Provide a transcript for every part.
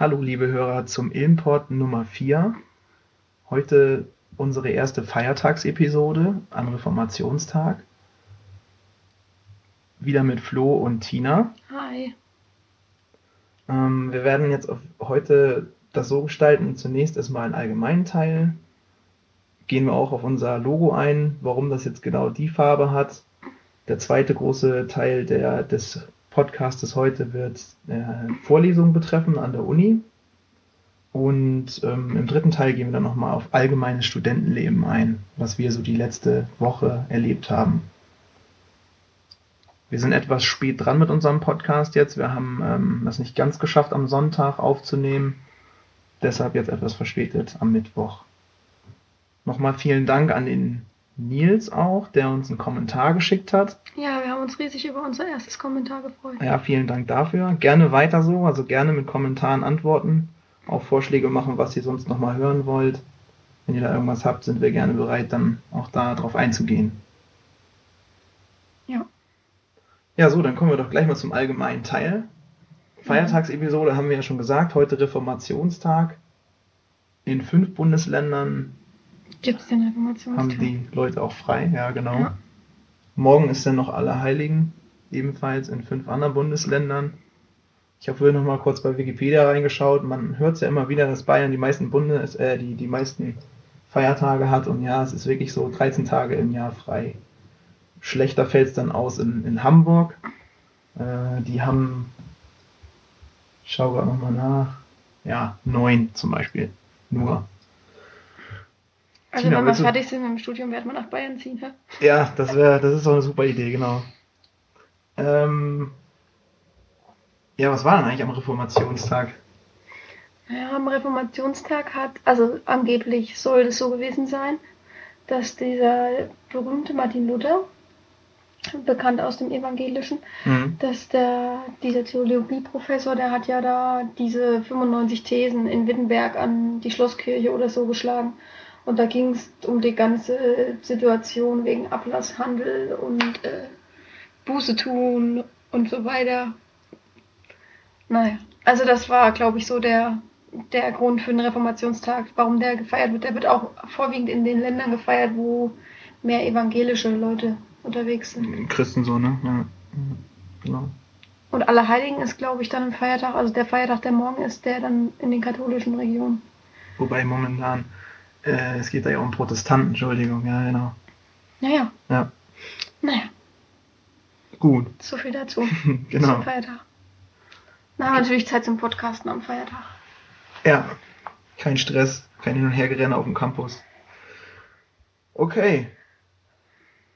Hallo liebe Hörer zum Ilmport Nummer 4. Heute unsere erste Feiertagsepisode am Reformationstag. Wieder mit Flo und Tina. Hi. Ähm, wir werden jetzt auf heute das so gestalten, zunächst erstmal einen allgemeinen Teil. Gehen wir auch auf unser Logo ein, warum das jetzt genau die Farbe hat. Der zweite große Teil der, des Podcastes heute wird äh, Vorlesungen betreffen an der Uni. Und ähm, im dritten Teil gehen wir dann nochmal auf allgemeines Studentenleben ein, was wir so die letzte Woche erlebt haben. Wir sind etwas spät dran mit unserem Podcast jetzt. Wir haben ähm, das nicht ganz geschafft, am Sonntag aufzunehmen. Deshalb jetzt etwas verspätet am Mittwoch. Nochmal vielen Dank an den Nils auch, der uns einen Kommentar geschickt hat. Ja, wir haben uns riesig über unser erstes Kommentar gefreut. Ja, vielen Dank dafür. Gerne weiter so, also gerne mit Kommentaren antworten, auch Vorschläge machen, was ihr sonst nochmal hören wollt. Wenn ihr da irgendwas habt, sind wir gerne bereit, dann auch da drauf einzugehen. Ja. Ja, so, dann kommen wir doch gleich mal zum allgemeinen Teil. Feiertagsepisode haben wir ja schon gesagt, heute Reformationstag. In fünf Bundesländern Gibt es den haben Reformationstag? die Leute auch frei, ja genau. Ja. Morgen ist dann noch Allerheiligen, ebenfalls in fünf anderen Bundesländern. Ich habe vorhin noch mal kurz bei Wikipedia reingeschaut. Man hört es ja immer wieder, dass Bayern die meisten Bundes, äh, die, die meisten Feiertage hat und ja, es ist wirklich so 13 Tage im Jahr frei. Schlechter fällt es dann aus in, in Hamburg. Äh, die haben, ich schaue gerade nochmal nach, ja, neun zum Beispiel. Nur. Also Tina, wenn wir fertig sind mit dem Studium, werden wir nach Bayern ziehen. hä? Ja, das wäre, das ist doch eine super Idee, genau. Ähm, ja, was war denn eigentlich am Reformationstag? Ja, am Reformationstag hat, also angeblich soll es so gewesen sein, dass dieser berühmte Martin Luther, bekannt aus dem Evangelischen, Mhm. dass der, dieser Theologieprofessor, der hat ja da diese 95 Thesen in Wittenberg an die Schlosskirche oder so geschlagen. Und da ging es um die ganze Situation wegen Ablasshandel und äh, Buße tun und so weiter. Naja, also das war, glaube ich, so der, der Grund für den Reformationstag, warum der gefeiert wird. Der wird auch vorwiegend in den Ländern gefeiert, wo mehr evangelische Leute unterwegs sind. Christen so, ne? Ja. Genau. Und Allerheiligen ist, glaube ich, dann ein Feiertag, also der Feiertag, der morgen ist, der dann in den katholischen Regionen. Wobei momentan, äh, es geht da ja um Protestanten, Entschuldigung, ja, genau. Naja, Ja, naja, gut, so viel dazu. genau. Zum Feiertag. Na, aber natürlich Zeit zum Podcasten am Feiertag. Ja, kein Stress, kein Hin- und Hergerenne auf dem Campus. Okay,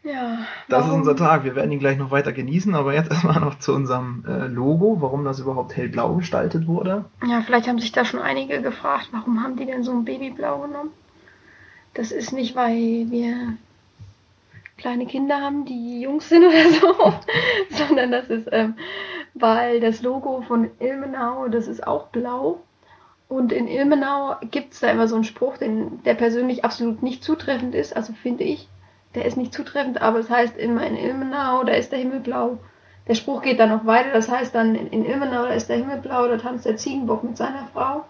Ja. das ist unser Tag. Wir werden ihn gleich noch weiter genießen, aber jetzt erstmal noch zu unserem äh, Logo, warum das überhaupt hellblau gestaltet wurde. Ja, vielleicht haben sich da schon einige gefragt, warum haben die denn so ein Babyblau genommen? Das ist nicht, weil wir kleine Kinder haben, die Jungs sind oder so, sondern das ist, ähm, weil das Logo von Ilmenau, das ist auch blau. Und in Ilmenau gibt es da immer so einen Spruch, den, der persönlich absolut nicht zutreffend ist, also finde ich. Der ist nicht zutreffend, aber es heißt immer in Ilmenau, da ist der Himmel blau. Der Spruch geht dann noch weiter, das heißt dann in, Ilmenau, da ist der Himmel blau, da tanzt der Ziegenbock mit seiner Frau.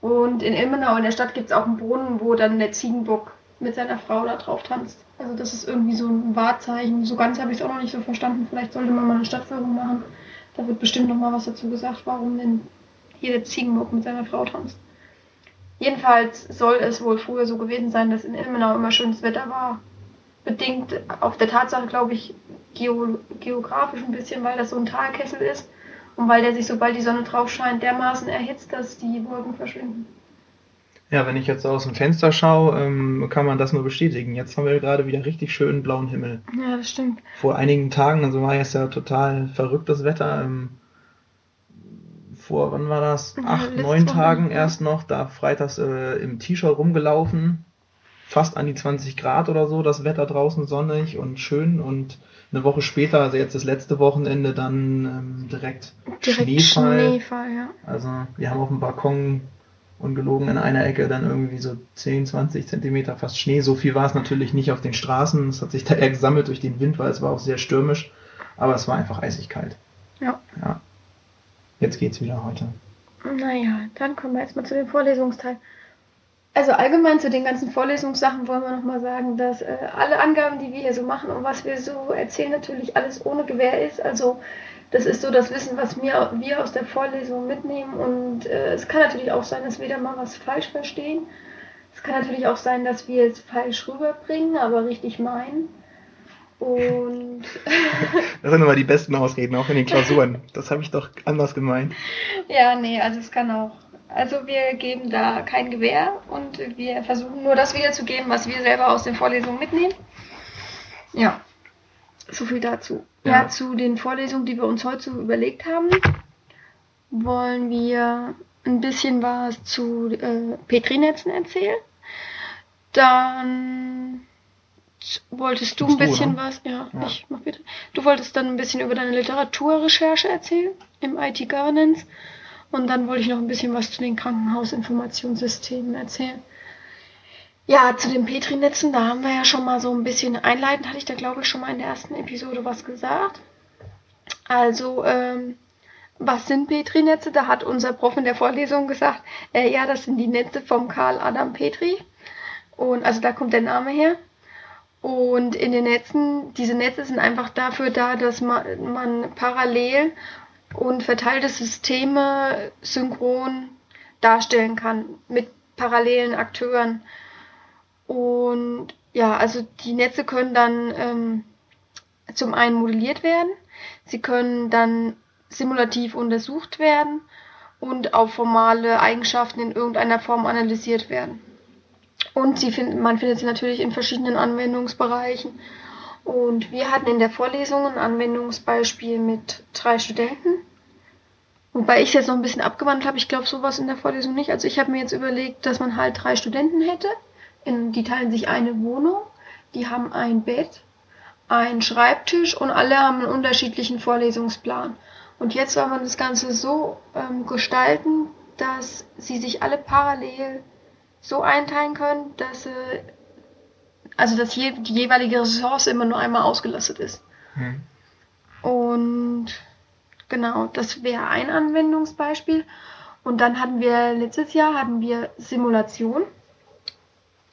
Und in Ilmenau in der Stadt gibt es auch einen Brunnen, wo dann der Ziegenbock mit seiner Frau da drauf tanzt. Also das ist irgendwie so ein Wahrzeichen. So ganz habe ich es auch noch nicht so verstanden. Vielleicht sollte man mal eine Stadtführung machen. Da wird bestimmt noch mal was dazu gesagt, warum denn hier der Ziegenbock mit seiner Frau tanzt. Jedenfalls soll es wohl früher so gewesen sein, dass in Ilmenau immer schönes Wetter war. Bedingt auf der Tatsache, glaube ich, geo geografisch ein bisschen, weil das so ein Talkessel ist und weil der sich, sobald die Sonne drauf scheint, dermaßen erhitzt, dass die Wolken verschwinden. Ja, wenn ich jetzt aus dem Fenster schaue, ähm, kann man das nur bestätigen. Jetzt haben wir gerade wieder richtig schönen blauen Himmel. Ja, das stimmt. Vor einigen Tagen, also war jetzt ja total verrücktes Wetter. Ähm, vor, wann war das? Acht, neun Tagen erst noch, da freitags äh, im T-Shirt rumgelaufen. Fast an die 20 Grad oder so, das Wetter draußen sonnig und schön. Und eine Woche später, also jetzt das letzte Wochenende, dann ähm, direkt, Direkt Schneefall. Schneefall, ja. Also wir haben auf dem Balkon ungelogen in einer Ecke dann irgendwie so 10, 20 Zentimeter fast Schnee. So viel war es natürlich nicht auf den Straßen. Es hat sich da eher gesammelt durch den Wind, weil es war auch sehr stürmisch. Aber es war einfach eisig kalt. Ja. Ja. Jetzt geht's wieder heute. Naja, dann kommen wir jetzt mal zu dem Vorlesungsteil. Also allgemein zu den ganzen Vorlesungssachen wollen wir nochmal sagen, dass äh, alle Angaben, die wir hier so machen und was wir so erzählen, natürlich alles ohne Gewähr ist. Also das ist so das Wissen, was wir, wir aus der Vorlesung mitnehmen. Und äh, es kann natürlich auch sein, dass wir da mal was falsch verstehen. Es kann natürlich auch sein, dass wir es falsch rüberbringen, aber richtig meinen. Und das sind immer die besten Ausreden, auch in den Klausuren. Das habe ich doch anders gemeint. Ja, nee, also es kann auch. Also wir geben da kein Gewähr und wir versuchen nur das wiederzugeben, was wir selber aus den Vorlesungen mitnehmen. Ja, so viel dazu. Ja. ja, zu den Vorlesungen, die wir uns heute überlegt haben, wollen wir ein bisschen was zu äh, Petri-Netzen erzählen. Dann wolltest du ein bisschen du, was, ja, ja, ich mach bitte. Du wolltest dann ein bisschen über deine Literaturrecherche erzählen im IT Governance und dann wollte ich noch ein bisschen was zu den Krankenhausinformationssystemen erzählen. Ja, zu den Petri-Netzen, da haben wir ja schon mal so ein bisschen einleitend, hatte ich da glaube ich schon mal in der ersten Episode was gesagt. Also, ähm, was sind Petri-Netze? Da hat unser Prof in der Vorlesung gesagt, äh, ja, das sind die Netze vom Karl Adam Petri. Und also da kommt der Name her. Und in den Netzen, diese Netze sind einfach dafür da, dass man, man parallel und verteilte Systeme synchron darstellen kann mit parallelen Akteuren. Und ja, also die Netze können dann ähm, zum einen modelliert werden, sie können dann simulativ untersucht werden und auf formale Eigenschaften in irgendeiner Form analysiert werden. Und sie find, man findet sie natürlich in verschiedenen Anwendungsbereichen. Und wir hatten in der Vorlesung ein Anwendungsbeispiel mit drei Studenten. Wobei ich es jetzt noch ein bisschen abgewandelt habe. Ich glaube sowas in der Vorlesung nicht. Also ich habe mir jetzt überlegt, dass man halt drei Studenten hätte. In, die teilen sich eine Wohnung. Die haben ein Bett, einen Schreibtisch und alle haben einen unterschiedlichen Vorlesungsplan. Und jetzt soll man das Ganze so ähm, gestalten, dass sie sich alle parallel so einteilen können, dass sie, also dass je, die jeweilige Ressource immer nur einmal ausgelastet ist. Hm. Und genau, das wäre ein Anwendungsbeispiel. Und dann hatten wir letztes Jahr hatten wir Simulation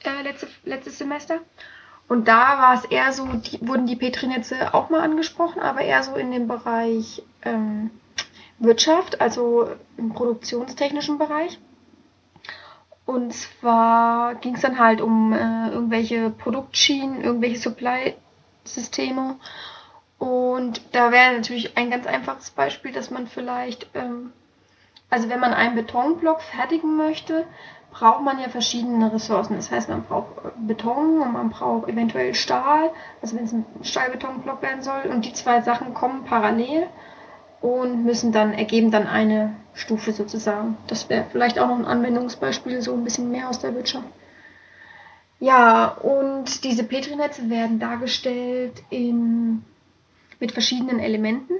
äh, letzte, letztes Semester. Und da war es eher so, die, wurden die Petrinetze auch mal angesprochen, aber eher so in dem Bereich ähm, Wirtschaft, also im produktionstechnischen Bereich. Und zwar ging es dann halt um äh, irgendwelche Produktschienen, irgendwelche Supply-Systeme. Und da wäre natürlich ein ganz einfaches Beispiel, dass man vielleicht, ähm, also wenn man einen Betonblock fertigen möchte, braucht man ja verschiedene Ressourcen. Das heißt, man braucht Beton und man braucht eventuell Stahl, also wenn es ein Stahlbetonblock werden soll. Und die zwei Sachen kommen parallel und müssen dann, ergeben dann eine Stufe sozusagen. Das wäre vielleicht auch noch ein Anwendungsbeispiel, so ein bisschen mehr aus der Wirtschaft. Ja, und diese Petri-Netze werden dargestellt in, mit verschiedenen Elementen.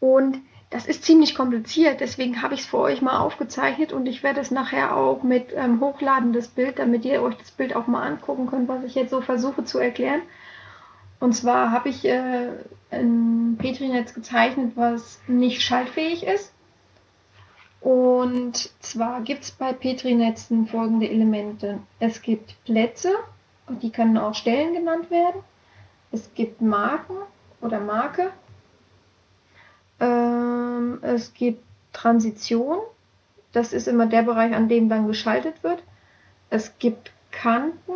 Und das ist ziemlich kompliziert, deswegen habe ich es für euch mal aufgezeichnet und ich werde es nachher auch mit ähm, hochladen, das Bild, damit ihr euch das Bild auch mal angucken könnt, was ich jetzt so versuche zu erklären. Und zwar habe ich äh, ein Petri-Netz gezeichnet, was nicht schaltfähig ist. Und zwar gibt es bei Petri-Netzen folgende Elemente. Es gibt Plätze, die können auch Stellen genannt werden. Es gibt Marken oder Marke. Ähm, es gibt Transition. Das ist immer der Bereich, an dem dann geschaltet wird. Es gibt Kanten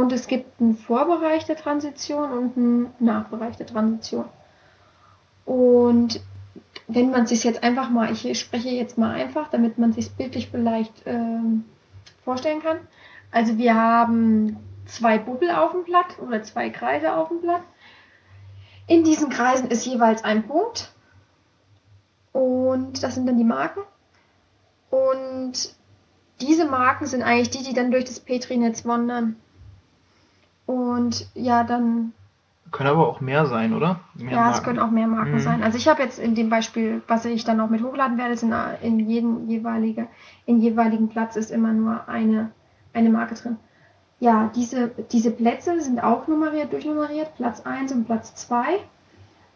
und es gibt einen Vorbereich der Transition und einen Nachbereich der Transition. Und wenn man sich jetzt einfach mal, ich spreche jetzt mal einfach, damit man sich bildlich vielleicht ähm, vorstellen kann. Also wir haben zwei Bubbel auf dem Blatt oder zwei Kreise auf dem Blatt. In diesen Kreisen ist jeweils ein Punkt. Und das sind dann die Marken. Und diese Marken sind eigentlich die, die dann durch das Petri-Netz wandern. Und ja, dann. Können aber auch mehr sein, oder? Mehr ja, Marken. es können auch mehr Marken mhm. sein. Also ich habe jetzt in dem Beispiel, was ich dann auch mit hochladen werde, sind in jedem jeweilige, in jeweiligen Platz ist immer nur eine, eine Marke drin. Ja, diese, diese Plätze sind auch nummeriert, durchnummeriert, Platz 1 und Platz 2.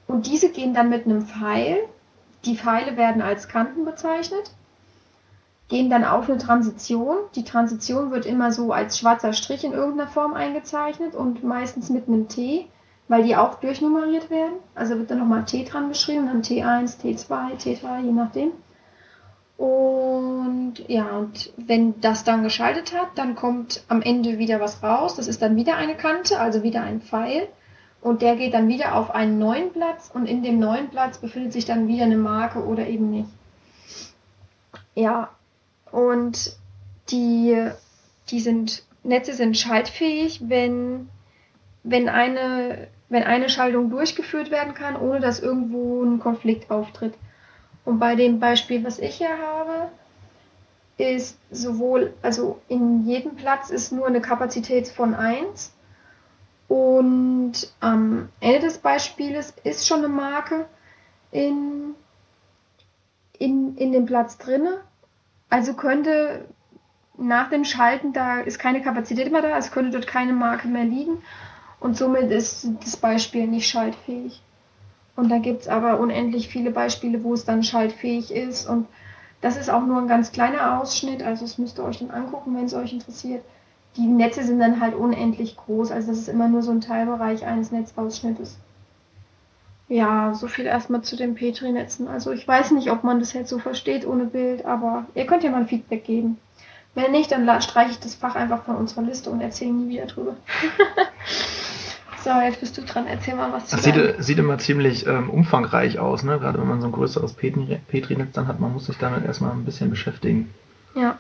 Und diese gehen dann mit einem Pfeil die Pfeile werden als Kanten bezeichnet, gehen dann auf eine Transition. Die Transition wird immer so als schwarzer Strich in irgendeiner Form eingezeichnet und meistens mit einem T, weil die auch durchnummeriert werden. Also wird dann nochmal T dran geschrieben, dann T1, T2, T3, je nachdem. Und ja, und wenn das dann geschaltet hat, dann kommt am Ende wieder was raus. Das ist dann wieder eine Kante, also wieder ein Pfeil. Und der geht dann wieder auf einen neuen Platz und in dem neuen Platz befindet sich dann wieder eine Marke oder eben nicht. Ja, und die, die sind, Netze sind schaltfähig, wenn, wenn, eine, wenn eine Schaltung durchgeführt werden kann, ohne dass irgendwo ein Konflikt auftritt. Und bei dem Beispiel, was ich hier habe, ist sowohl, also in jedem Platz ist nur eine Kapazität von 1 und am Ende des Beispieles ist schon eine Marke in, in, in dem Platz drinne. Also könnte nach dem Schalten, da ist keine Kapazität mehr da, es könnte dort keine Marke mehr liegen und somit ist das Beispiel nicht schaltfähig. Und da gibt es aber unendlich viele Beispiele, wo es dann schaltfähig ist. Und das ist auch nur ein ganz kleiner Ausschnitt. Also das müsst ihr euch dann angucken, wenn es euch interessiert. Die Netze sind dann halt unendlich groß. Also das ist immer nur so ein Teilbereich eines Netzausschnittes. Ja, so viel erstmal zu den Petri-Netzen. Also ich weiß nicht, ob man das jetzt so versteht ohne Bild, aber ihr könnt ja mal ein Feedback geben. Wenn nicht, dann streiche ich das Fach einfach von unserer Liste und erzähle nie wieder drüber. So, jetzt bist du dran. Erzähl mal was zu Das sieht, sieht immer ziemlich ähm, umfangreich aus, ne? Gerade wenn man so ein größeres Petri-Netz dann hat, man muss sich damit erstmal ein bisschen beschäftigen. Ja.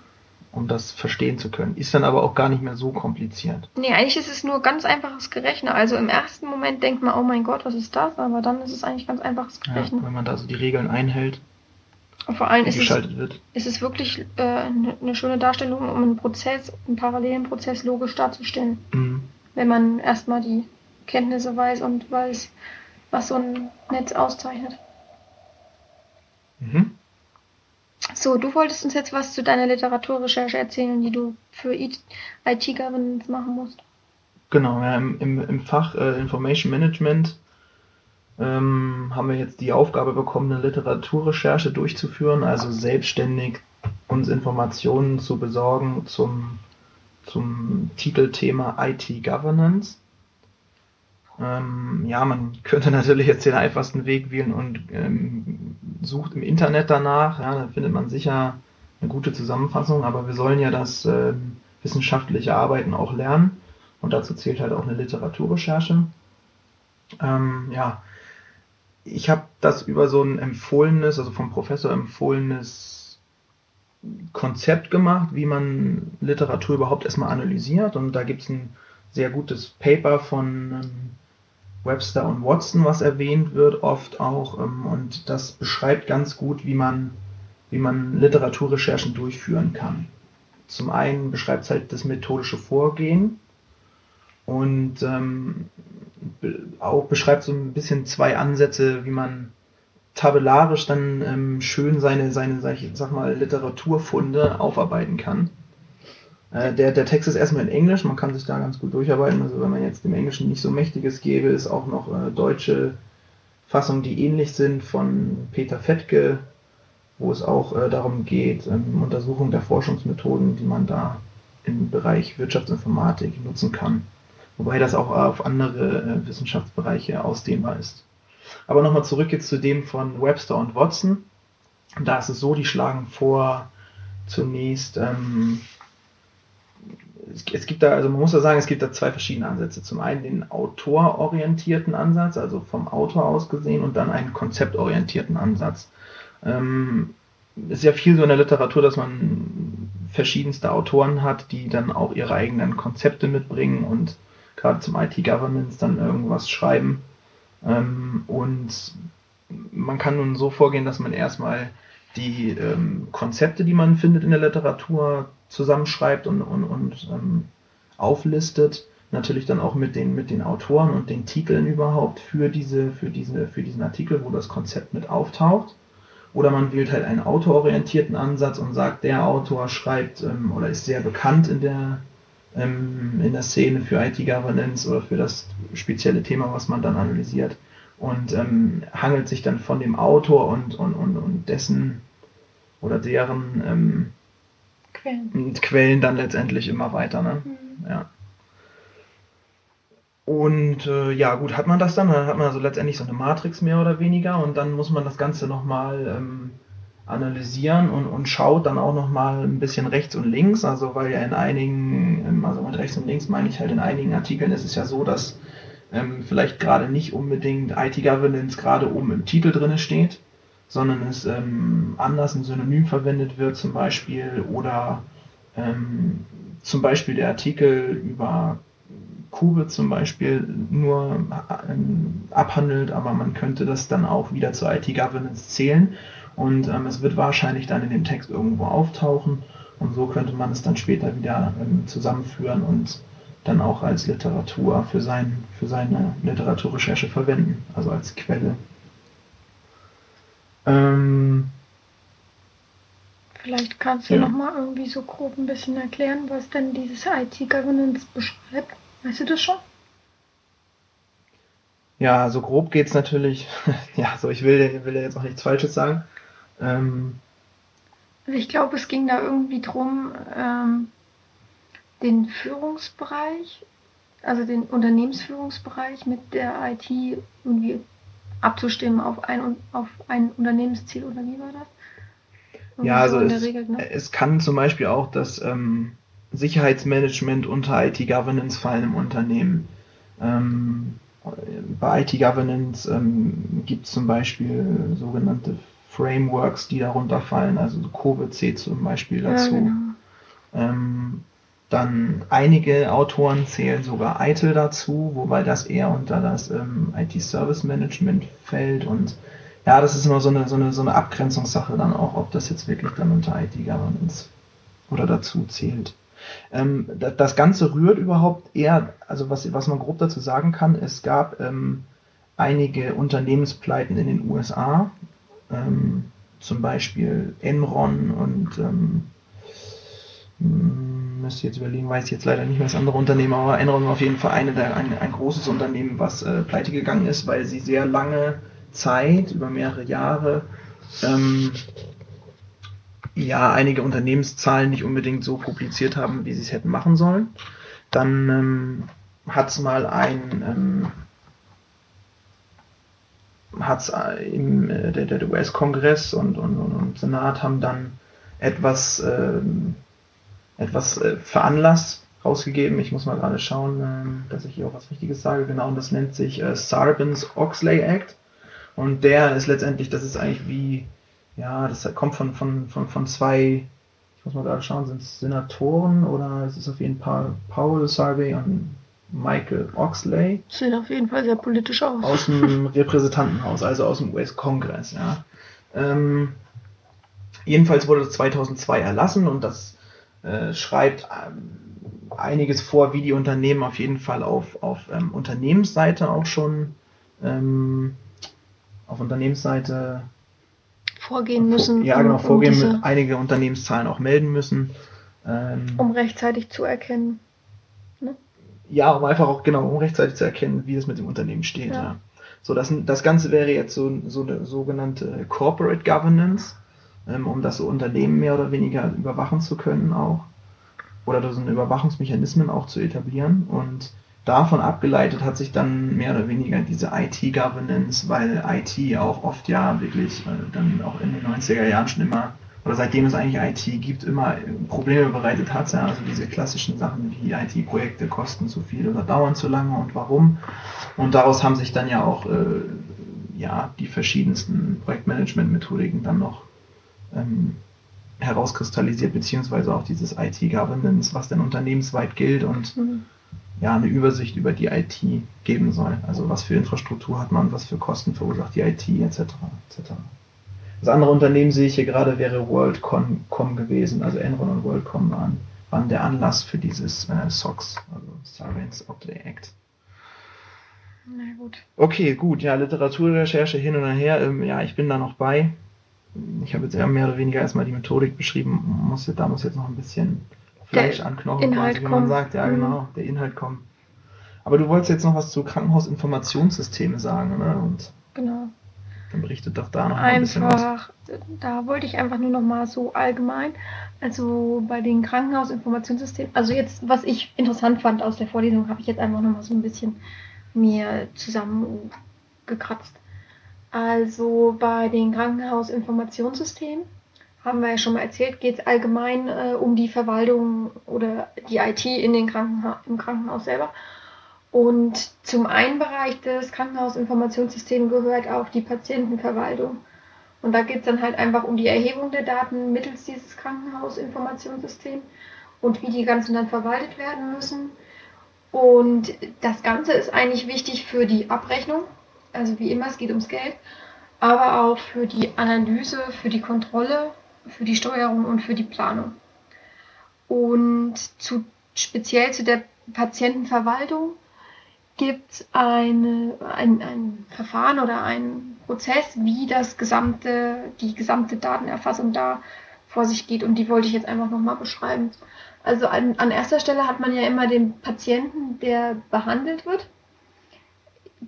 Um das verstehen zu können. Ist dann aber auch gar nicht mehr so kompliziert. Nee, eigentlich ist es nur ganz einfaches Gerechne. Also im ersten Moment denkt man, oh mein Gott, was ist das? Aber dann ist es eigentlich ganz einfaches Gerechne. Ja, wenn man da so die Regeln einhält. Und vor allem ist es, wird. ist es wirklich äh, eine, eine schöne Darstellung, um einen Prozess, einen parallelen Prozess logisch darzustellen. Mhm. Wenn man erstmal die Kenntnisse weiß und weiß, was so ein Netz auszeichnet. Mhm. So, du wolltest uns jetzt was zu deiner Literaturrecherche erzählen, die du für IT-Governance machen musst. Genau, ja, im, im, im Fach äh, Information Management ähm, haben wir jetzt die Aufgabe bekommen, eine Literaturrecherche durchzuführen, also selbstständig uns Informationen zu besorgen zum, zum Titelthema IT Governance. Ähm, ja, man könnte natürlich jetzt den einfachsten Weg wählen und ähm, sucht im Internet danach. Ja, da findet man sicher eine gute Zusammenfassung, aber wir sollen ja das äh, wissenschaftliche Arbeiten auch lernen und dazu zählt halt auch eine Literaturrecherche. Ähm, ja, ich habe das über so ein empfohlenes, also vom Professor empfohlenes Konzept gemacht, wie man Literatur überhaupt erstmal analysiert und da gibt es ein sehr gutes Paper von ähm, Webster und Watson, was erwähnt wird, oft auch. Ähm, und das beschreibt ganz gut, wie man, wie man Literaturrecherchen durchführen kann. Zum einen beschreibt es halt das methodische Vorgehen und ähm, auch beschreibt so ein bisschen zwei Ansätze, wie man tabellarisch dann ähm, schön seine, seine, sag, ich, sag mal, Literaturfunde aufarbeiten kann. Äh, der, der Text ist erstmal in Englisch, man kann sich da ganz gut durcharbeiten. Also wenn man jetzt dem Englischen nicht so mächtiges gäbe, ist auch noch äh, deutsche Fassungen, die ähnlich sind, von Peter Fettke, wo es auch äh, darum geht, ähm, Untersuchung der Forschungsmethoden, die man da im Bereich Wirtschaftsinformatik nutzen kann. Wobei das auch auf andere äh, Wissenschaftsbereiche ausdehnbar ist. Aber nochmal zurück jetzt zu dem von Webster und Watson. Da ist es so, die schlagen vor, zunächst ähm, es, gibt da, also man muss ja sagen, es gibt da zwei verschiedene Ansätze. Zum einen den autororientierten Ansatz, also vom Autor aus gesehen, und dann einen konzeptorientierten Ansatz. Ähm, ist ja viel so in der Literatur, dass man verschiedenste Autoren hat, die dann auch ihre eigenen Konzepte mitbringen und gerade zum IT-Governance dann irgendwas schreiben. Ähm, und man kann nun so vorgehen, dass man erstmal die ähm, Konzepte, die man findet in der Literatur, zusammenschreibt und, und, und ähm, auflistet. Natürlich dann auch mit den, mit den Autoren und den Titeln überhaupt für, diese, für, diese, für diesen Artikel, wo das Konzept mit auftaucht. Oder man wählt halt einen autororientierten Ansatz und sagt, der Autor schreibt ähm, oder ist sehr bekannt in der, ähm, in der Szene für IT-Governance oder für das spezielle Thema, was man dann analysiert. und ähm, hangelt sich dann von dem Autor und, und, und, und dessen oder deren ähm, Quellen. Quellen dann letztendlich immer weiter. Ne? Mhm. Ja. Und äh, ja, gut, hat man das dann, dann hat man also letztendlich so eine Matrix mehr oder weniger und dann muss man das Ganze nochmal ähm, analysieren und, und schaut dann auch nochmal ein bisschen rechts und links, also weil ja in einigen, ähm, also mit rechts und links meine ich halt in einigen Artikeln ist es ja so, dass ähm, vielleicht gerade nicht unbedingt IT-Governance gerade oben im Titel drin steht, sondern es ähm, anders ein Synonym verwendet wird zum Beispiel oder ähm, zum Beispiel der Artikel über Kube zum Beispiel nur ähm, abhandelt, aber man könnte das dann auch wieder zur IT-Governance zählen und ähm, es wird wahrscheinlich dann in dem Text irgendwo auftauchen und so könnte man es dann später wieder ähm, zusammenführen und dann auch als Literatur für, sein, für seine Literaturrecherche verwenden, also als Quelle. Ähm, Vielleicht kannst du ja. noch mal irgendwie so grob ein bisschen erklären, was denn dieses IT-Governance beschreibt. Weißt du das schon? Ja, so grob geht es natürlich. ja, so ich will, will jetzt auch nichts Falsches sagen. Ähm, also ich glaube, es ging da irgendwie drum, ähm, den Führungsbereich, also den Unternehmensführungsbereich mit der IT irgendwie abzustimmen auf ein, auf ein Unternehmensziel oder wie war das? Irgendwie ja, also so es, Regel, ne? es kann zum Beispiel auch das ähm, Sicherheitsmanagement unter IT-Governance fallen im Unternehmen. Ähm, bei IT-Governance ähm, gibt es zum Beispiel sogenannte Frameworks, die darunter fallen, also COVE-C zum Beispiel dazu. Ja, genau. ähm, dann einige Autoren zählen sogar ITIL dazu, wobei das eher unter das ähm, IT-Service Management fällt und ja, das ist immer so eine, so eine, so eine Abgrenzungssache dann auch, ob das jetzt wirklich dann unter IT-Governance oder dazu zählt. Ähm, das Ganze rührt überhaupt eher, also was, was man grob dazu sagen kann, es gab ähm, einige Unternehmenspleiten in den USA, ähm, zum Beispiel Enron und ähm, hm, müsste jetzt überlegen, weiß jetzt leider nicht mehr das andere Unternehmen, aber Enron auf jeden Fall eine der, ein, ein großes Unternehmen, was äh, pleite gegangen ist, weil sie sehr lange Zeit, über mehrere Jahre, ähm, ja, einige Unternehmenszahlen nicht unbedingt so publiziert haben, wie sie es hätten machen sollen. Dann ähm, hat es mal ein ähm, hat's äh, im äh, der, der US-Kongress und, und, und, Senat haben dann etwas ähm, etwas äh, veranlasst rausgegeben. Ich muss mal gerade schauen, äh, dass ich hier auch was Richtiges sage. Genau, und das nennt sich äh, Sarbanes-Oxley Act. Und der ist letztendlich, das ist eigentlich wie, ja, das kommt von, von, von, von zwei, ich muss mal gerade schauen, sind es Senatoren oder ist es auf jeden Fall Paul Sarvey und Michael Oxley. Sieht auf jeden Fall sehr politisch aus. Aus dem Repräsentantenhaus, also aus dem US-Kongress, ja. Ähm, jedenfalls wurde das 2002 erlassen und das äh, schreibt ähm, einiges vor, wie die Unternehmen auf jeden Fall auf, auf ähm, Unternehmensseite auch schon ähm, auf Unternehmensseite vorgehen müssen. Ja, genau, um, vorgehen, um einige Unternehmenszahlen auch melden müssen. Ähm, um rechtzeitig zu erkennen. Ne? Ja, um einfach auch, genau, um rechtzeitig zu erkennen, wie es mit dem Unternehmen steht. Ja. ja. So, das, das Ganze wäre jetzt so, so eine sogenannte Corporate Governance, um das Unternehmen mehr oder weniger überwachen zu können auch. Oder so Überwachungsmechanismen auch zu etablieren. Und davon abgeleitet hat sich dann mehr oder weniger diese IT-Governance, weil IT auch oft ja wirklich äh, dann auch in den 90er Jahren schon immer, oder seitdem es eigentlich IT gibt, immer Probleme bereitet hat. Ja? Also diese klassischen Sachen wie IT-Projekte kosten zu viel oder dauern zu lange und warum. Und daraus haben sich dann ja auch äh, ja, die verschiedensten Projektmanagement-Methodiken dann noch ähm, herauskristallisiert, beziehungsweise auch dieses IT-Governance, was denn unternehmensweit gilt und mhm ja, eine Übersicht über die IT geben soll. Also was für Infrastruktur hat man, was für Kosten verursacht die IT etc. etc. Das andere Unternehmen sehe ich hier gerade wäre WorldCom gewesen, also Enron und WorldCom waren, waren der Anlass für dieses äh, SOX, also Sarbanes-Oxley Act. Na gut. Okay, gut, ja, Literaturrecherche hin und her, ähm, ja, ich bin da noch bei. Ich habe jetzt eher mehr oder weniger erstmal die Methodik beschrieben, muss, da muss jetzt noch ein bisschen Fleisch an Knochen, quasi, wie man sagt. Ja, mhm. genau, der Inhalt kommt. Aber du wolltest jetzt noch was zu Krankenhausinformationssystemen sagen, ne? Und Genau. dann berichtet doch da noch mal ein bisschen was. Einfach, da wollte ich einfach nur noch mal so allgemein, also bei den Krankenhausinformationssystemen, also jetzt, was ich interessant fand aus der Vorlesung, habe ich jetzt einfach noch mal so ein bisschen mir zusammengekratzt. Also bei den Krankenhausinformationssystemen haben wir ja schon mal erzählt, geht es allgemein äh, um die Verwaltung oder die IT in den Krankenha im Krankenhaus selber. Und zum einen Bereich des Krankenhausinformationssystems gehört auch die Patientenverwaltung. Und da geht es dann halt einfach um die Erhebung der Daten mittels dieses Krankenhausinformationssystems und wie die ganzen dann verwaltet werden müssen. Und das Ganze ist eigentlich wichtig für die Abrechnung. Also wie immer, es geht ums Geld. Aber auch für die Analyse, für die Kontrolle, für die Steuerung und für die Planung. Und zu, speziell zu der Patientenverwaltung gibt es ein, ein Verfahren oder einen Prozess, wie das gesamte, die gesamte Datenerfassung da vor sich geht. Und die wollte ich jetzt einfach nochmal beschreiben. Also an, an erster Stelle hat man ja immer den Patienten, der behandelt wird.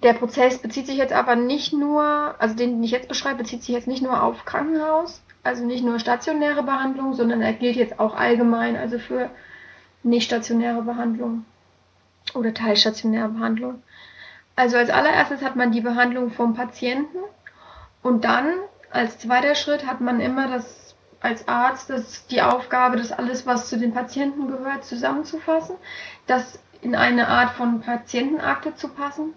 Der Prozess bezieht sich jetzt aber nicht nur, also den, den ich jetzt beschreibe, bezieht sich jetzt nicht nur auf Krankenhaus, also nicht nur stationäre Behandlung, sondern er gilt jetzt auch allgemein, also für nicht stationäre Behandlung oder teilstationäre Behandlung. Also als allererstes hat man die Behandlung vom Patienten und dann als zweiter Schritt hat man immer das als Arzt das die Aufgabe, das alles, was zu den Patienten gehört, zusammenzufassen, das in eine Art von Patientenakte zu passen,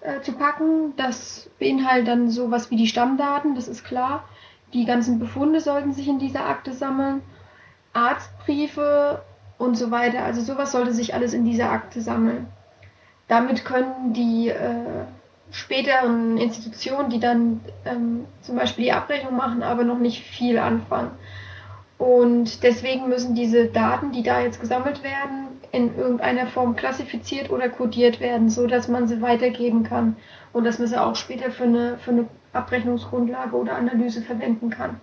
äh, zu packen. Das beinhaltet dann sowas wie die Stammdaten, das ist klar. Die ganzen Befunde sollten sich in dieser Akte sammeln, Arztbriefe und so weiter. Also sowas sollte sich alles in dieser Akte sammeln. Damit können die äh, späteren Institutionen, die dann ähm, zum Beispiel die Abrechnung machen, aber noch nicht viel anfangen. Und deswegen müssen diese Daten, die da jetzt gesammelt werden, in irgendeiner Form klassifiziert oder kodiert werden, so dass man sie weitergeben kann und dass man sie auch später für eine, für eine Abrechnungsgrundlage oder Analyse verwenden kann.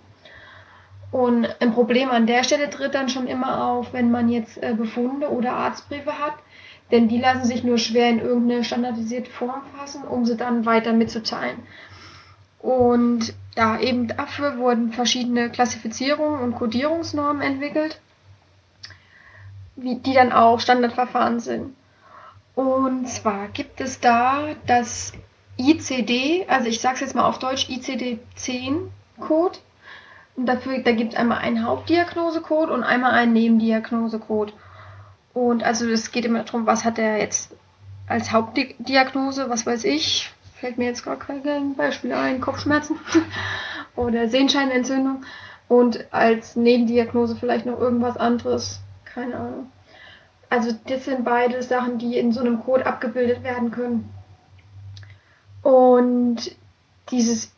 Und ein Problem an der Stelle tritt dann schon immer auf, wenn man jetzt äh, Befunde oder Arztbriefe hat, denn die lassen sich nur schwer in irgendeine standardisierte Form fassen, um sie dann weiter mitzuteilen. Und da eben dafür wurden verschiedene Klassifizierungen und Codierungsnormen entwickelt, wie, die dann auch Standardverfahren sind. Und zwar gibt es da das ICD, also ich sage es jetzt mal auf Deutsch, ICD-10-Code. Und dafür, da gibt es einmal einen Hauptdiagnosecode und einmal einen Nebendiagnosecode. Und also es geht immer darum, was hat er jetzt als Hauptdiagnose, was weiß ich, fällt mir jetzt gar kein Beispiel ein, Kopfschmerzen oder Sehenscheinentzündung. Und als Nebendiagnose vielleicht noch irgendwas anderes, keine Ahnung. Also das sind beide Sachen, die in so einem Code abgebildet werden können. Und dieses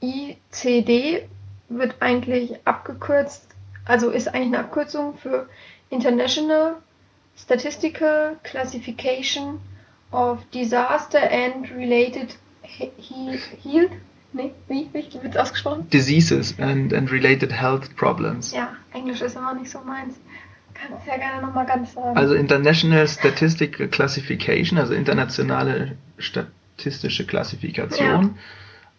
ICD wird eigentlich abgekürzt, also ist eigentlich eine Abkürzung für International Statistical Classification of Disaster and Related Health. Nee, wie, wie wird es ausgesprochen? Diseases and, and related health problems. Ja, Englisch ist aber nicht so meins. Kannst ja gerne nochmal ganz sagen. Also International Statistical Classification, also internationale statistische Klassifikation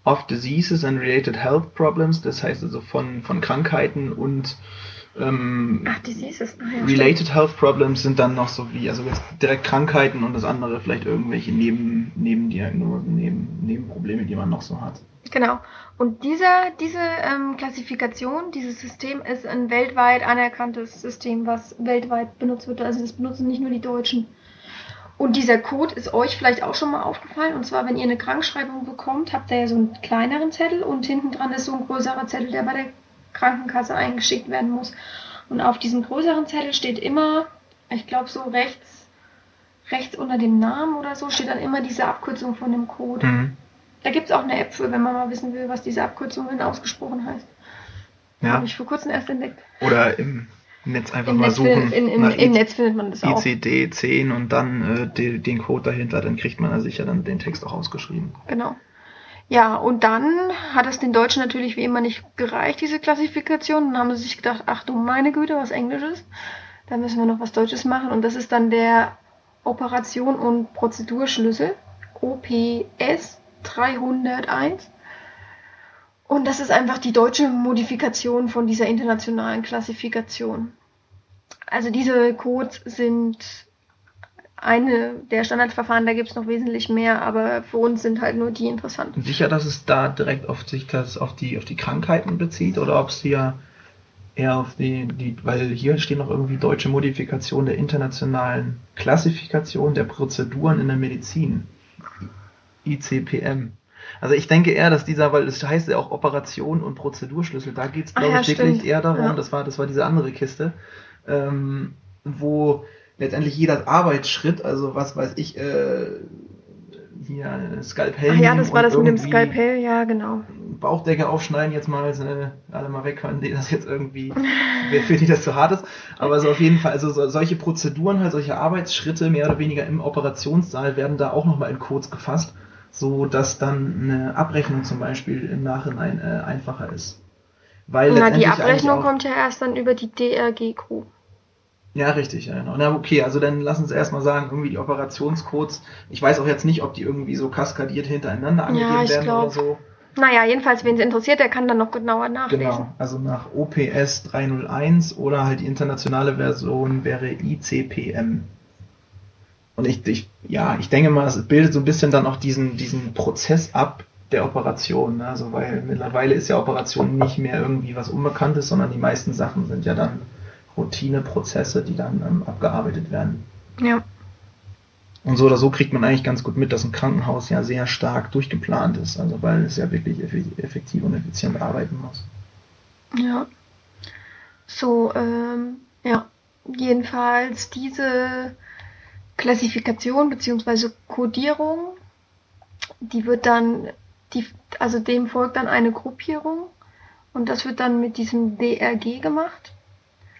of Diseases and related health problems, das heißt also von, von Krankheiten und ähm, Ach, Diseases. Ah, ja, related health problems sind dann noch so wie, also jetzt direkt Krankheiten und das andere vielleicht irgendwelche Neben, Nebendiagnosen, Neben, Nebenprobleme, die man noch so hat. Genau. Und dieser, diese ähm, Klassifikation, dieses System ist ein weltweit anerkanntes System, was weltweit benutzt wird. Also das benutzen nicht nur die Deutschen. Und dieser Code ist euch vielleicht auch schon mal aufgefallen. Und zwar, wenn ihr eine Krankschreibung bekommt, habt ihr ja so einen kleineren Zettel und hinten dran ist so ein größerer Zettel, der bei der Krankenkasse eingeschickt werden muss. Und auf diesem größeren Zettel steht immer, ich glaube so rechts, rechts unter dem Namen oder so, steht dann immer diese Abkürzung von dem Code. Mhm. Da gibt es auch eine App für, wenn man mal wissen will, was diese Abkürzung denn ausgesprochen heißt. Ja. Habe ich vor kurzem erst entdeckt. Oder im Netz einfach Im mal Netz, suchen. in, in, Im Netz findet man das auch. ICD 10 und dann äh, die, den Code dahinter, dann kriegt man da sicher dann den Text auch ausgeschrieben. Genau. Ja, und dann hat es den Deutschen natürlich wie immer nicht gereicht, diese Klassifikation. Dann haben sie sich gedacht, ach du meine Güte, was Englisches. Da müssen wir noch was Deutsches machen. Und das ist dann der Operation und Prozedurschlüssel, OPS 301. Und das ist einfach die deutsche Modifikation von dieser internationalen Klassifikation. Also diese Codes sind eine der Standardverfahren, da gibt es noch wesentlich mehr, aber für uns sind halt nur die interessant. Sicher, dass es da direkt auf sich das auf die auf die Krankheiten bezieht oder ob es hier eher auf die, die, weil hier steht noch irgendwie deutsche Modifikation der internationalen Klassifikation der Prozeduren in der Medizin. ICPM. Also ich denke eher, dass dieser, weil es heißt ja auch Operation und Prozedurschlüssel, da geht es, glaube ja, ich, wirklich stimmt. eher darum, Ja. das war, das war diese andere Kiste, ähm, wo letztendlich jeder Arbeitsschritt, also was weiß ich, äh, hier Skalpell. Ach ja, das war das mit dem Skalpell, ja, genau. Bauchdecke aufschneiden jetzt mal, äh, alle mal weghören, die das jetzt irgendwie, wer für die das zu hart ist. Aber so auf jeden Fall, also so, solche Prozeduren, halt solche Arbeitsschritte mehr oder weniger im Operationssaal werden da auch nochmal in Codes gefasst, so dass dann eine Abrechnung zum Beispiel im Nachhinein äh, einfacher ist. Weil Na, die Abrechnung kommt ja erst dann über die DRG-Crew. Ja, richtig, ja, genau. Na, okay, also dann lass uns erstmal sagen, irgendwie die Operationscodes, ich weiß auch jetzt nicht, ob die irgendwie so kaskadiert hintereinander angegeben ich werden oder glaub. so. Naja, jedenfalls, wen es interessiert, der kann dann noch genauer nachlesen. Genau, also nach OPS 301 oder halt die internationale Version wäre ICPM. Und ich, ich, ja, ich denke mal, es bildet so ein bisschen dann auch diesen, diesen Prozess ab der Operation. Ne? Also, weil mittlerweile ist ja Operation nicht mehr irgendwie was Unbekanntes, sondern die meisten Sachen sind ja dann Routineprozesse, die dann ähm, abgearbeitet werden. Ja. Und so oder so kriegt man eigentlich ganz gut mit, dass ein Krankenhaus ja sehr stark durchgeplant ist, also weil es ja wirklich effektiv und effizient arbeiten muss. Ja. So, ähm, ja. Jedenfalls diese Klassifikation bzw. Codierung, die wird dann, die, also dem folgt dann eine Gruppierung und das wird dann mit diesem DRG gemacht.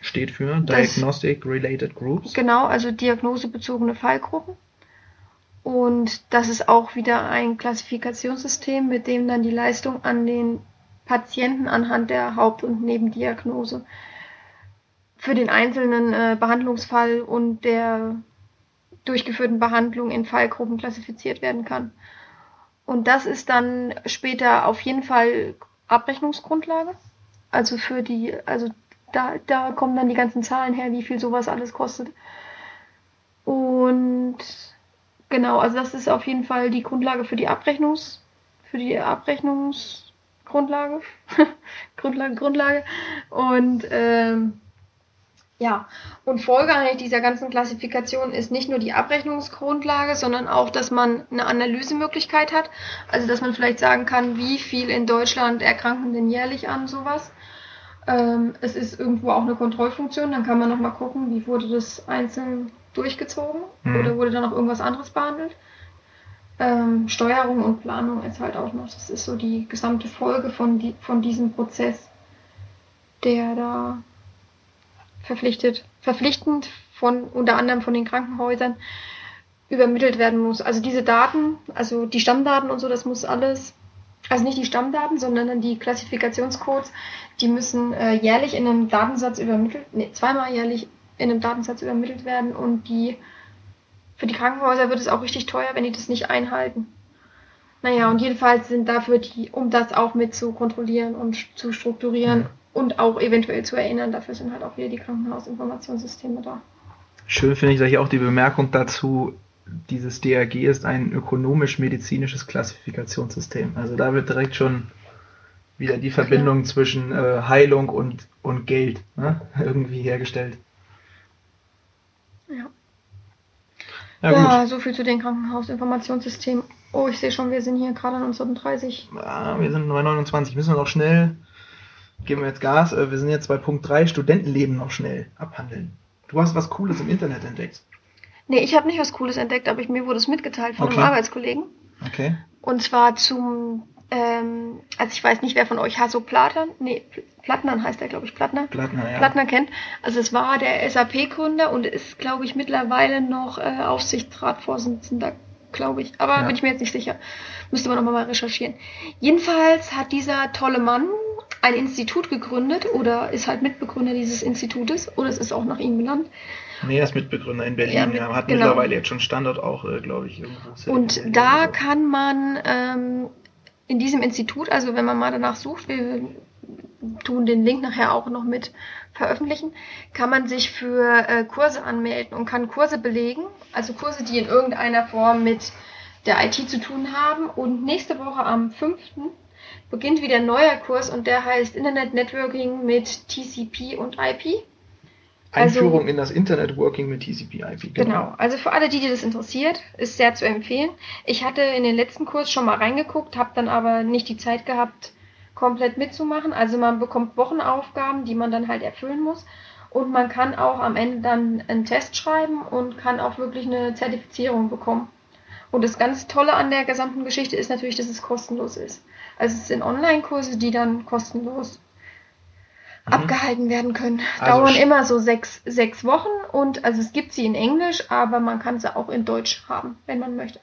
Steht für Diagnostic Related Groups. Genau, also diagnosebezogene Fallgruppen. Und das ist auch wieder ein Klassifikationssystem, mit dem dann die Leistung an den Patienten anhand der Haupt- und Nebendiagnose für den einzelnen äh, Behandlungsfall und der durchgeführten Behandlung in Fallgruppen klassifiziert werden kann. Und das ist dann später auf jeden Fall Abrechnungsgrundlage. Also für die, also da, da kommen dann die ganzen Zahlen her, wie viel sowas alles kostet. Und genau, also das ist auf jeden Fall die Grundlage für die Abrechnungs, für die Abrechnungsgrundlage. Grundlage, Grundlage. Und ähm, ja, und Folge eigentlich dieser ganzen Klassifikation ist nicht nur die Abrechnungsgrundlage, sondern auch, dass man eine Analysemöglichkeit hat. Also, dass man vielleicht sagen kann, wie viel in Deutschland erkranken denn jährlich an sowas. Ähm, es ist irgendwo auch eine Kontrollfunktion, dann kann man nochmal gucken, wie wurde das einzeln durchgezogen Mhm. oder wurde da noch irgendwas anderes behandelt. Ähm, Steuerung und Planung ist halt auch noch, das ist so die gesamte Folge von, die, von diesem Prozess, der da verpflichtet, verpflichtend von unter anderem von den Krankenhäusern übermittelt werden muss. Also diese Daten, also die Stammdaten und so, das muss alles, also nicht die Stammdaten, sondern dann die Klassifikationscodes, die müssen äh, jährlich in einem Datensatz übermittelt, nee, zweimal jährlich in einem Datensatz übermittelt werden und die für die Krankenhäuser wird es auch richtig teuer, wenn die das nicht einhalten. Naja, und jedenfalls sind dafür die, um das auch mit zu kontrollieren und zu strukturieren Mhm. und auch eventuell zu erinnern, dafür sind halt auch wieder die Krankenhausinformationssysteme da. Schön finde ich da hier auch die Bemerkung dazu, dieses DRG ist ein ökonomisch-medizinisches Klassifikationssystem. Also da wird direkt schon wieder die Verbindung zwischen äh, Heilung und, und Geld ne? irgendwie hergestellt. Ja. Ja, Ja, so viel zu den Krankenhausinformationssystemen. Oh, ich sehe schon, wir sind hier gerade an unseren 30. Ah, wir sind bei 29. Müssen wir noch schnell, geben wir jetzt Gas. Äh, Wir sind jetzt bei Punkt 3, Studentenleben noch schnell abhandeln. Du hast was Cooles im Internet entdeckt. Nee, ich habe nicht was Cooles entdeckt, aber ich, mir wurde es mitgeteilt von Okay. einem Arbeitskollegen. Okay. Und zwar zum, ähm, also ich weiß nicht, wer von euch Hasso Plattern, nee, Pl- Plattnern heißt er, glaube ich, Plattner. Plattner, ja. Plattner kennt. Also es war der SAP-Gründer und ist, glaube ich, mittlerweile noch äh, Aufsichtsratsvorsitzender, glaube ich. Aber Ja. bin ich mir jetzt nicht sicher. Müsste man nochmal mal recherchieren. Jedenfalls hat dieser tolle Mann ein Institut gegründet oder ist halt Mitbegründer dieses Institutes oder es ist auch nach ihm benannt. Nee, er ist Mitbegründer in Berlin. Ja, mit- hat genau. mittlerweile jetzt schon Standort auch, äh, glaube ich, irgendwo. Und da kann man ähm, in diesem Institut, also wenn man mal danach sucht, wir tun den Link nachher auch noch mit veröffentlichen, kann man sich für äh, Kurse anmelden und kann Kurse belegen, also Kurse, die in irgendeiner Form mit der IT zu tun haben. Und nächste Woche am 5. beginnt wieder ein neuer Kurs und der heißt Internet Networking mit TCP und IP. Einführung also- in das Internet-Working mit TCP/IP. Genau. Also für alle, die, die das interessiert, ist sehr zu empfehlen. Ich hatte in den letzten Kurs schon mal reingeguckt, habe dann aber nicht die Zeit gehabt, komplett mitzumachen. Also man bekommt Wochenaufgaben, die man dann halt erfüllen muss. Und man kann auch am Ende dann einen Test schreiben und kann auch wirklich eine Zertifizierung bekommen. Und das ganz Tolle an der gesamten Geschichte ist natürlich, dass es kostenlos ist. Also es sind Online-Kurse, die dann kostenlos Mhm. abgehalten werden können. Also Dauern immer so sechs, sechs Wochen und also es gibt sie in Englisch, aber man kann sie auch in Deutsch haben, wenn man möchte.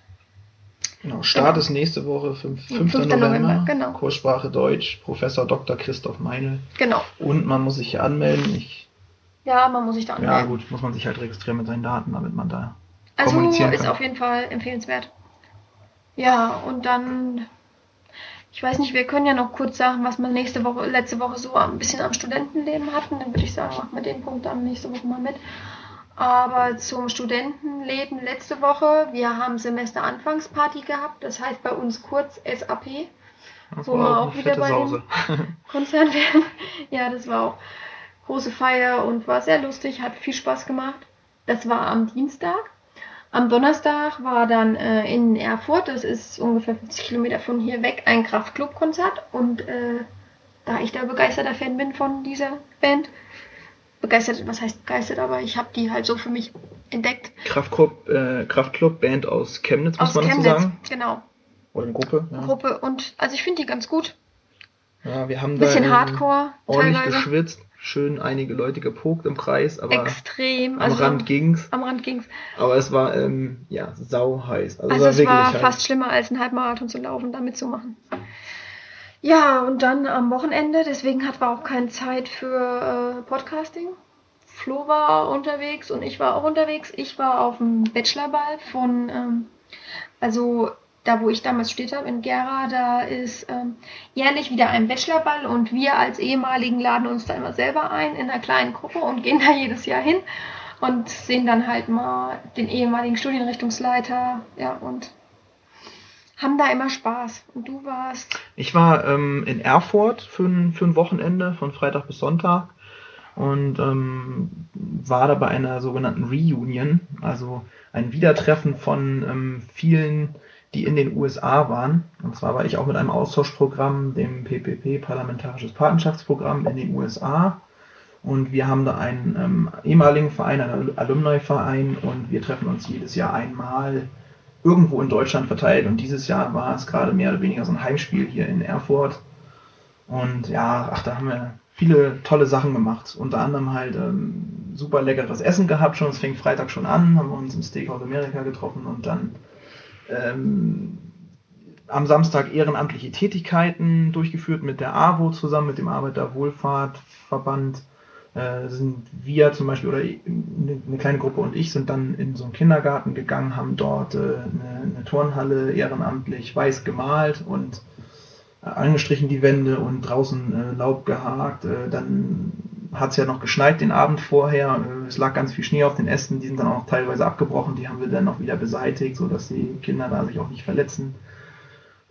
Genau. Start Genau. ist nächste Woche, 5. 5. 5. November. November, genau. Kurssprache Deutsch, Professor Dr. Christoph Meinl. Genau. Und man muss sich hier anmelden. Ich, Ja, man muss sich da ja, anmelden. gut, muss man sich halt registrieren mit seinen Daten, damit man da also kommunizieren ist kann. auf jeden Fall empfehlenswert. Ja, und dann, ich weiß nicht, wir können ja noch kurz sagen, was wir nächste Woche, letzte Woche so ein bisschen am Studentenleben hatten. Dann würde ich sagen, machen wir den Punkt dann nächste Woche mal mit. Aber zum Studentenleben letzte Woche, wir haben Semesteranfangsparty gehabt, das heißt bei uns kurz SAP. Das Wo war wir auch wieder bei dem- Sause. Konzert werden. ja, das war auch große Feier und war sehr lustig, hat viel Spaß gemacht. Das war am Dienstag. Am Donnerstag war dann äh, in Erfurt, das ist ungefähr 50 Kilometer von hier weg, ein Kraftklub-Konzert. Und äh, da ich da begeisterter Fan bin von dieser Band, begeistert, was heißt begeistert, aber ich habe die halt so für mich entdeckt. Kraftclub, äh, Kraftclub, Band aus Chemnitz, muss Aus man dazu Chemnitz, sagen. genau. Oder eine Gruppe. Ja. Gruppe. Und also ich finde die ganz gut. Ja, wir haben Bisschen da ähm, Hardcore ordentlich teilweise. geschwitzt, schön einige Leute gepokt im Kreis, aber Extrem. am Also Rand ging's. am Rand ging's. Aber es war ähm, ja sau heiß. Also, Also war es war heiß. fast schlimmer als ein Halbmarathon zu laufen, da mitzumachen. Ja, und dann am Wochenende, deswegen hatten wir auch keine Zeit für äh, Podcasting. Flo war unterwegs und ich war auch unterwegs. Ich war auf dem Bachelorball von, ähm, also da wo ich damals studiert habe, in Gera, da ist ähm, jährlich wieder ein Bachelorball und wir als ehemaligen laden uns da immer selber ein in einer kleinen Gruppe und gehen da jedes Jahr hin und sehen dann halt mal den ehemaligen Studienrichtungsleiter, ja, und haben da immer Spaß. Und du warst, Ich war ähm, in Erfurt für ein, für ein Wochenende von Freitag bis Sonntag und ähm, war da bei einer sogenannten Reunion, also ein Wiedertreffen von ähm, vielen, die in den USA waren. Und zwar war ich auch mit einem Austauschprogramm, dem PPP, Parlamentarisches Patenschaftsprogramm in den USA. Und wir haben da einen ähm, ehemaligen Verein, einen Alumni-Verein und wir treffen uns jedes Jahr einmal irgendwo in Deutschland verteilt. Und dieses Jahr war es gerade mehr oder weniger so ein Heimspiel hier in Erfurt. Und ja, ach, da haben wir viele tolle Sachen gemacht. Unter anderem halt ähm, super leckeres Essen gehabt schon. Es fing Freitag schon an, haben wir uns im Steakhouse Amerika getroffen und dann ähm, am Samstag ehrenamtliche Tätigkeiten durchgeführt mit der AWO zusammen, mit dem Arbeiterwohlfahrtverband. Äh, sind wir zum Beispiel oder eine, eine kleine Gruppe und ich sind dann in so einen Kindergarten gegangen, haben dort äh, eine, eine Turnhalle ehrenamtlich weiß gemalt und äh, angestrichen die Wände und draußen äh, Laub gehakt. Äh, dann hat es ja noch geschneit den Abend vorher. Es lag ganz viel Schnee auf den Ästen, die sind dann auch teilweise abgebrochen. Die haben wir dann noch wieder beseitigt, sodass die Kinder da sich auch nicht verletzen.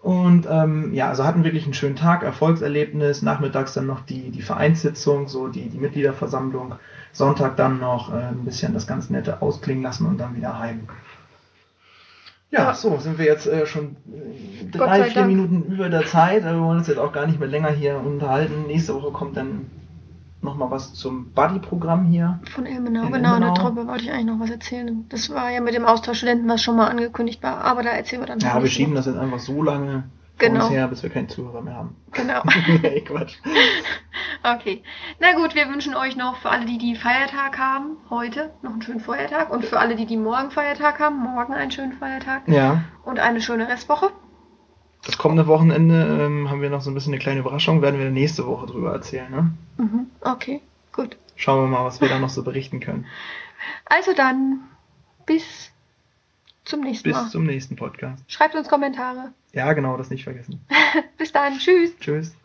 Und ähm, ja, also hatten wirklich einen schönen Tag, Erfolgserlebnis. Nachmittags dann noch die, die Vereinssitzung, so die, die Mitgliederversammlung. Sonntag dann noch äh, ein bisschen das ganz Nette ausklingen lassen und dann wieder heim. Ja, so sind wir jetzt äh, schon äh, drei, vier Dank. Minuten über der Zeit. Also wir wollen uns jetzt auch gar nicht mehr länger hier unterhalten. Nächste Woche kommt dann nochmal was zum Buddy-Programm hier. von Ilmenau, In genau, Ilmenau. darüber wollte ich eigentlich noch was erzählen. Das war ja mit dem Austauschstudenten, was schon mal angekündigt war, aber da erzählen wir dann Ja, noch wir nächste schieben das jetzt einfach so lange Genau. uns her, bis wir keinen Zuhörer mehr haben. Genau. nee, Quatsch. Okay. Na gut, wir wünschen euch noch für alle, die die Feiertag haben, heute noch einen schönen Feiertag und für alle, die die morgen Feiertag haben, morgen einen schönen Feiertag Ja, und eine schöne Restwoche. Das kommende Wochenende ähm, haben wir noch so ein bisschen eine kleine Überraschung, werden wir nächste Woche drüber erzählen. Ne? Mhm. Okay, gut. Schauen wir mal, was wir da noch so berichten können. Also dann, bis zum nächsten Bis Mal. zum nächsten Podcast. Schreibt uns Kommentare. Ja, genau, das nicht vergessen. Bis dann. Tschüss. Tschüss.